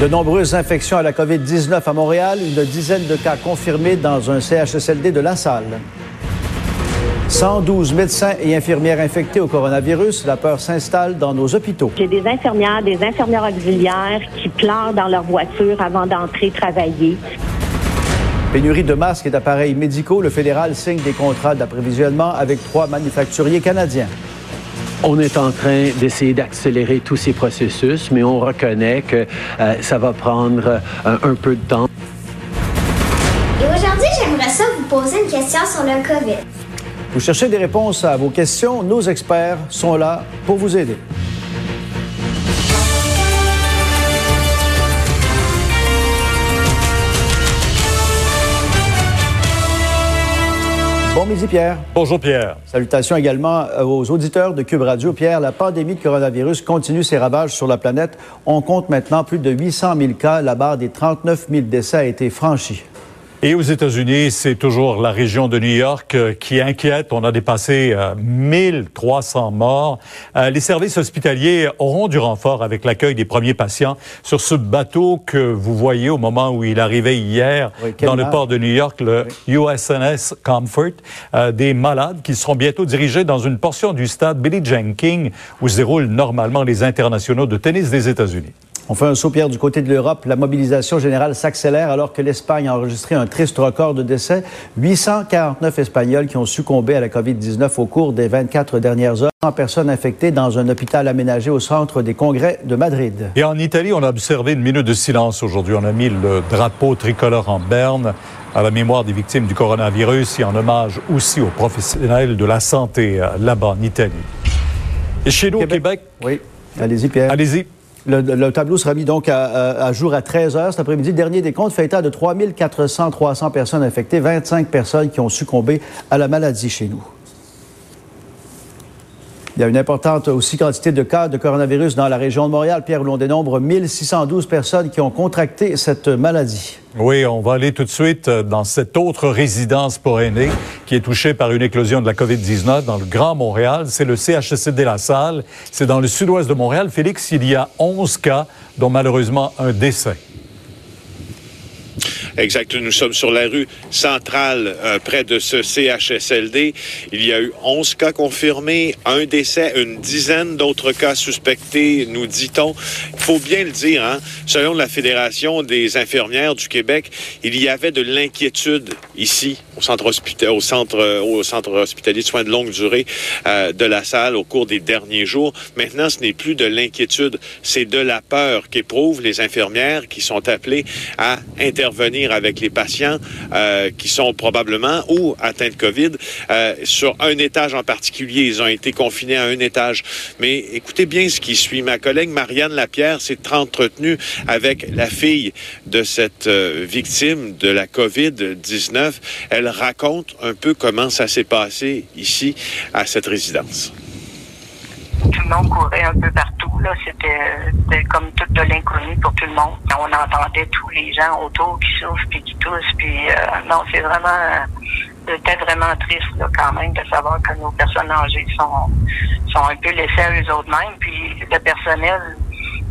De nombreuses infections à la COVID-19 à Montréal, une dizaine de cas confirmés dans un CHSLD de La Salle. 112 médecins et infirmières infectés au coronavirus. La peur s'installe dans nos hôpitaux. J'ai des infirmières, des infirmières auxiliaires qui pleurent dans leur voiture avant d'entrer travailler. Pénurie de masques et d'appareils médicaux. Le fédéral signe des contrats d'approvisionnement avec trois manufacturiers canadiens. On est en train d'essayer d'accélérer tous ces processus, mais on reconnaît que euh, ça va prendre euh, un peu de temps. Et aujourd'hui, j'aimerais ça vous poser une question sur le COVID. Vous cherchez des réponses à vos questions, nos experts sont là pour vous aider. Bon midi, Pierre. Bonjour, Pierre. Salutations également euh, aux auditeurs de Cube Radio. Pierre, la pandémie de coronavirus continue ses ravages sur la planète. On compte maintenant plus de 800 000 cas. La barre des 39 000 décès a été franchie. Et aux États-Unis, c'est toujours la région de New York euh, qui inquiète. On a dépassé 1300 euh, morts. Euh, les services hospitaliers auront du renfort avec l'accueil des premiers patients sur ce bateau que vous voyez au moment où il arrivait hier dans le port de New York, le USNS Comfort. des malades qui seront bientôt dirigés dans une portion du stade Billy Jenkins où se déroulent normalement les internationaux de tennis des États-Unis. On fait un saut, Pierre, du côté de l'Europe. La mobilisation générale s'accélère alors que l'Espagne a enregistré un triste record de décès. 849 Espagnols qui ont succombé à la COVID-19 au cours des 24 dernières heures. Personnes infectées dans un hôpital aménagé au centre des congrès de Madrid. Et en Italie, on a observé une minute de silence aujourd'hui. On a mis le drapeau tricolore en berne à la mémoire des victimes du coronavirus et en hommage aussi aux professionnels de la santé euh, là-bas en Italie. Et chez nous, au Québec? Oui. Allez-y, Pierre. Allez-y. Le, tableau sera mis donc à, jour à 13 heures cet après-midi. Dernier décompte fait état de 3 400, 300 personnes infectées, 25 personnes qui ont succombé à la maladie chez nous. Il y a une importante aussi quantité de cas de coronavirus dans la région de Montréal. Pierre, où l'on dénombre 1612 personnes qui ont contracté cette maladie. Oui, on va aller tout de suite euh, dans cette autre résidence pour aînés qui est touchée par une éclosion de la COVID-19 dans le Grand Montréal. C'est le CHSLD La Salle. C'est dans le sud-ouest de Montréal. Félix, il y a 11 cas, dont malheureusement un décès. Exact. Nous sommes sur la rue centrale, euh, près de ce CHSLD. Il y a eu 11 cas confirmés, un décès, une dizaine d'autres cas suspectés, nous dit-on. Il faut bien le dire, hein? selon la Fédération des infirmières du Québec, il y avait de l'inquiétude ici, au centre, hospitalier, euh, au centre hospitalier de soins de longue durée euh, de la salle au cours des derniers jours. Maintenant, ce n'est plus de l'inquiétude, c'est de la peur qu'éprouvent les infirmières qui sont appelées à intervenir avec les patients euh, qui sont probablement ou atteints de COVID euh, sur un étage en particulier. Ils ont été confinés à un étage. Mais écoutez bien ce qui suit. Ma collègue Marianne Lapierre s'est entretenue avec la fille de cette euh, victime de la COVID-19. Elle raconte un peu comment ça s'est passé ici à cette résidence tout le monde courait un peu partout. Là, c'était comme tout de l'inconnu pour tout le monde. On entendait tous les gens autour qui souffrent puis qui toussent. Puis euh, non, c'est vraiment c'était vraiment triste là, quand même de savoir que nos personnes âgées sont sont un peu laissées à eux autres mêmes. Puis le personnel,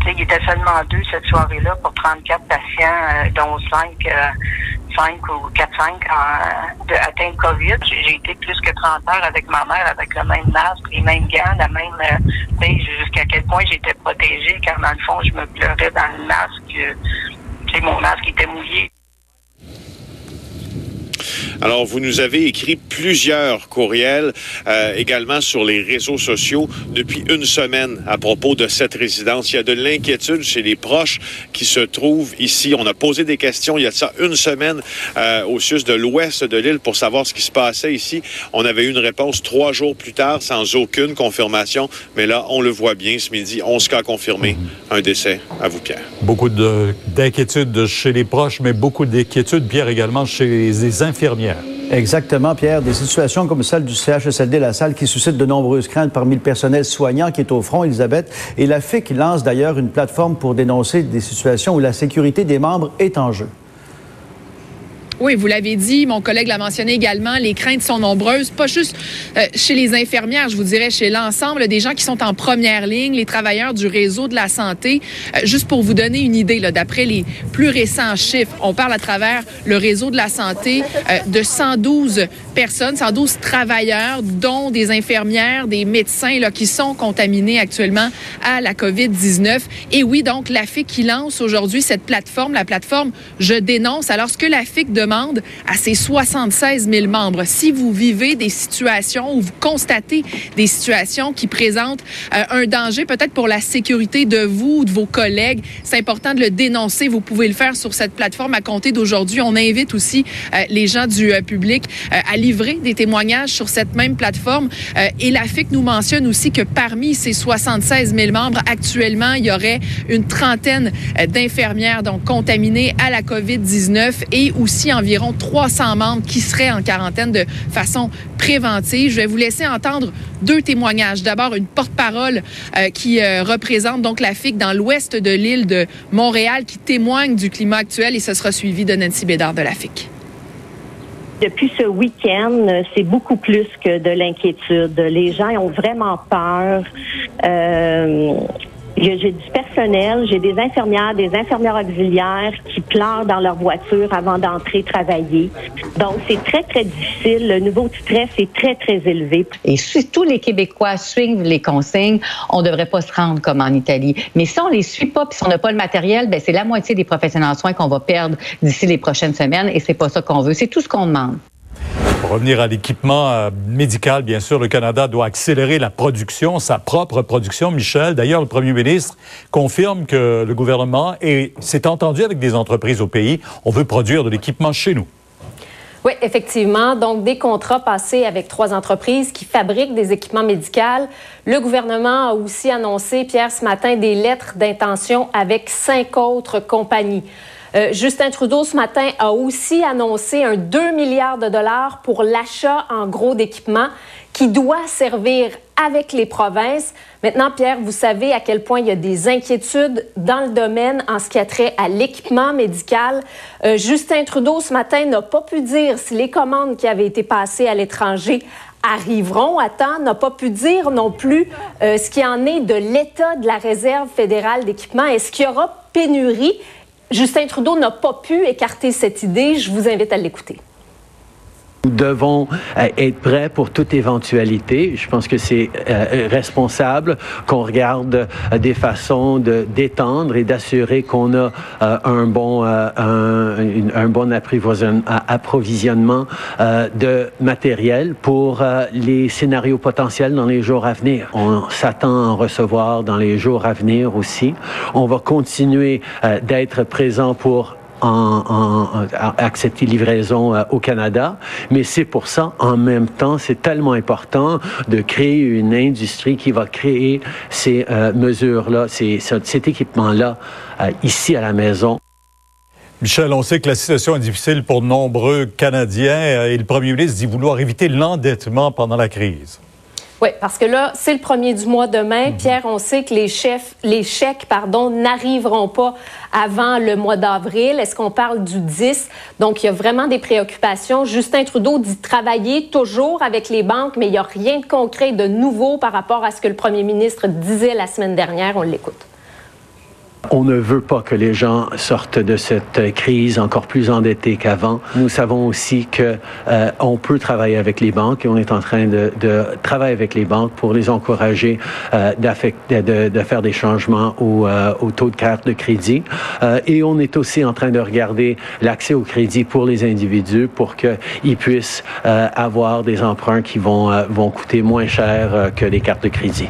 il était seulement deux cette soirée-là pour 34 patients, euh, dont cinq euh, 5 ou 4-5 de atteinte COVID. J'ai été plus que 30 heures avec ma mère avec le même masque, les mêmes gants, la même euh, jusqu'à quel point j'étais protégée car dans le fond je me pleurais dans le masque. Euh, mon masque était mouillé. Alors, vous nous avez écrit plusieurs courriels euh, également sur les réseaux sociaux depuis une semaine à propos de cette résidence. Il y a de l'inquiétude chez les proches qui se trouvent ici. On a posé des questions il y a ça une semaine euh, au sud de l'ouest de l'île pour savoir ce qui se passait ici. On avait eu une réponse trois jours plus tard sans aucune confirmation. Mais là, on le voit bien ce midi. 11 cas confirmés, un décès. À vous, Pierre. Beaucoup d'inquiétudes chez les proches, mais beaucoup d'inquiétudes, Pierre, également chez les infirmières. Exactement, Pierre. Des situations comme celle du CHSLD La Salle qui suscitent de nombreuses craintes parmi le personnel soignant qui est au front, Elisabeth. Et la FIC lance d'ailleurs une plateforme pour dénoncer des situations où la sécurité des membres est en jeu. Oui, vous l'avez dit, mon collègue l'a mentionné également, les craintes sont nombreuses, pas juste euh, chez les infirmières, je vous dirais, chez l'ensemble des gens qui sont en première ligne, les travailleurs du réseau de la santé. Euh, juste pour vous donner une idée, d'après les plus récents chiffres, on parle à travers le réseau de la santé euh, de 112 personnes, 112 travailleurs, dont des infirmières, des médecins là, qui sont contaminés actuellement à la COVID-19. Et oui, donc, la FIC qui lance aujourd'hui cette plateforme, la plateforme Je dénonce. Alors, ce que la FIC demande, à ses 76 000 membres. Si vous vivez des situations ou vous constatez des situations qui présentent euh, un danger peut-être pour la sécurité de vous ou de vos collègues, c'est important de le dénoncer. Vous pouvez le faire sur cette plateforme à compter d'aujourd'hui. On invite aussi euh, les gens du euh, public à livrer des témoignages sur cette même plateforme. et la FIC nous mentionne aussi que parmi ces 76 000 membres, actuellement, il y aurait une trentaine d'infirmières donc contaminées à la COVID-19 et aussi en environ 300 membres qui seraient en quarantaine de façon préventive. Je vais vous laisser entendre deux témoignages. D'abord, une porte-parole euh, qui euh, représente donc la FIC dans l'ouest de l'île de Montréal qui témoigne du climat actuel et ce sera suivi de Nancy Bédard de la FIC. Depuis ce week-end, c'est beaucoup plus que de l'inquiétude. Les gens ont vraiment peur. Euh, j'ai du personnel, j'ai des infirmières, des infirmières auxiliaires qui pleurent dans leur voiture avant d'entrer travailler. Donc, c'est très, très difficile. Le niveau de stress est très, très élevé. Et si tous les Québécois suivent les consignes, on ne devrait pas se rendre comme en Italie. Mais si on les suit pas, puis si on n'a pas le matériel, ben c'est la moitié des professionnels en soins qu'on va perdre d'ici les prochaines semaines, et c'est pas ça qu'on veut. C'est tout ce qu'on demande. Pour revenir à l'équipement euh, médical, bien sûr, le Canada doit accélérer la production, sa propre production. Michel, d'ailleurs, le premier ministre confirme que le gouvernement s'est entendu avec des entreprises au pays. On veut produire de l'équipement chez nous. Oui, effectivement. Donc, des contrats passés avec trois entreprises qui fabriquent des équipements médicaux. Le gouvernement a aussi annoncé, Pierre, ce matin, des lettres d'intention avec cinq autres compagnies. Euh, Justin Trudeau, ce matin, a aussi annoncé un 2 milliards de dollars pour l'achat en gros d'équipements qui doit servir avec les provinces. Maintenant, Pierre, vous savez à quel point il y a des inquiétudes dans le domaine en ce qui a trait à l'équipement médical. Euh, Justin Trudeau, ce matin, n'a pas pu dire si les commandes qui avaient été passées à l'étranger arriveront à temps, n'a pas pu dire non plus euh, ce qui en est de l'état de la réserve fédérale d'équipement. Est-ce qu'il y aura pénurie? Justin Trudeau n'a pas pu écarter cette idée. Je vous invite à l'écouter. Nous devons euh, être prêts pour toute éventualité. Je pense que c'est euh, responsable qu'on regarde euh, des façons de d'étendre et d'assurer qu'on a un bon un, un, bon approvisionnement de matériel pour les scénarios potentiels dans les jours à venir. On s'attend à en recevoir dans les jours à venir aussi. On va continuer d'être présent pour en, accepter livraison euh, au Canada. Mais c'est pour ça, en même temps, c'est tellement important de créer une industrie qui va créer ces euh, mesures-là, ces, cet équipement-là euh, ici à la maison. Michel, on sait que la situation est difficile pour nombreux Canadiens et le premier ministre dit vouloir éviter l'endettement pendant la crise. Oui, parce que là, c'est le premier du mois demain. Mhm. Pierre, on sait que les, chefs, les chèques pardon, n'arriveront pas avant le mois d'avril. Est-ce qu'on parle du 10? Donc, il y a vraiment des préoccupations. Justin Trudeau dit travailler toujours avec les banques, mais il n'y a rien de concret, de nouveau par rapport à ce que le premier ministre disait la semaine dernière. On l'écoute. On ne veut pas que les gens sortent de cette crise encore plus endettés qu'avant. Nous savons aussi que euh, on peut travailler avec les banques et on est en train de, travailler avec les banques pour les encourager euh, de, de, faire des changements au, euh, au, taux de carte de crédit. et on est aussi en train de regarder l'accès au crédit pour les individus pour qu'ils puissent avoir des emprunts qui vont, vont coûter moins cher que les cartes de crédit.